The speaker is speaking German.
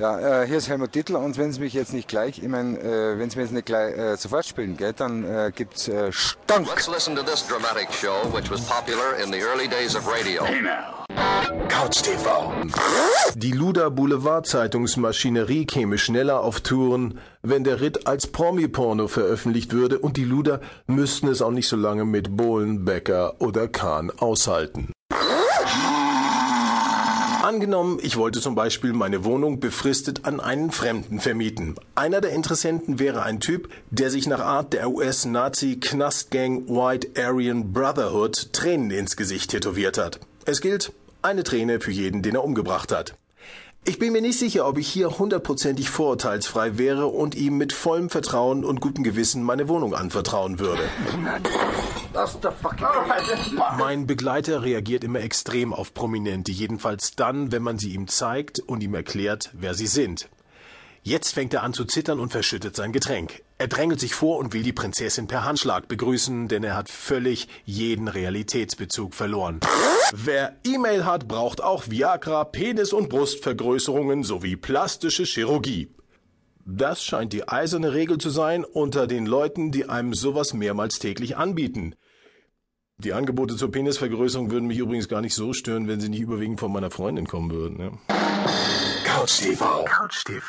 Ja, äh, hier ist Helmut Dittl und wenn es mich jetzt nicht gleich, ich meine, äh, wenn es mir jetzt nicht gleich äh, sofort spielen geht, dann äh, gibt's äh, Stank. Let's listen to this dramatic show, which was popular in the early days of radio. Couch TV. Die Luda Boulevard Zeitungsmaschinerie käme schneller auf Touren, wenn der Ritt als Promi-Porno veröffentlicht würde und die Luder müssten es auch nicht so lange mit Bohlen, Becker oder Kahn aushalten. Angenommen, ich wollte zum Beispiel meine Wohnung befristet an einen Fremden vermieten. Einer der Interessenten wäre ein Typ, der sich nach Art der US-Nazi-Knastgang White Aryan Brotherhood Tränen ins Gesicht tätowiert hat. Es gilt, eine Träne für jeden, den er umgebracht hat. Ich bin mir nicht sicher, ob ich hier hundertprozentig vorurteilsfrei wäre und ihm mit vollem Vertrauen und gutem Gewissen meine Wohnung anvertrauen würde. Mein Begleiter reagiert immer extrem auf Prominente, jedenfalls dann, wenn man sie ihm zeigt und ihm erklärt, wer sie sind. Jetzt fängt er an zu zittern und verschüttet sein Getränk. Er drängelt sich vor und will die Prinzessin per Handschlag begrüßen, denn er hat völlig jeden Realitätsbezug verloren. Wer E-Mail hat, braucht auch Viagra, Penis- und Brustvergrößerungen sowie plastische Chirurgie. Das scheint die eiserne Regel zu sein unter den Leuten, die einem sowas mehrmals täglich anbieten. Die Angebote zur Penisvergrößerung würden mich übrigens gar nicht so stören, wenn sie nicht überwiegend von meiner Freundin kommen würden. Ne? Couch TV. Couch TV.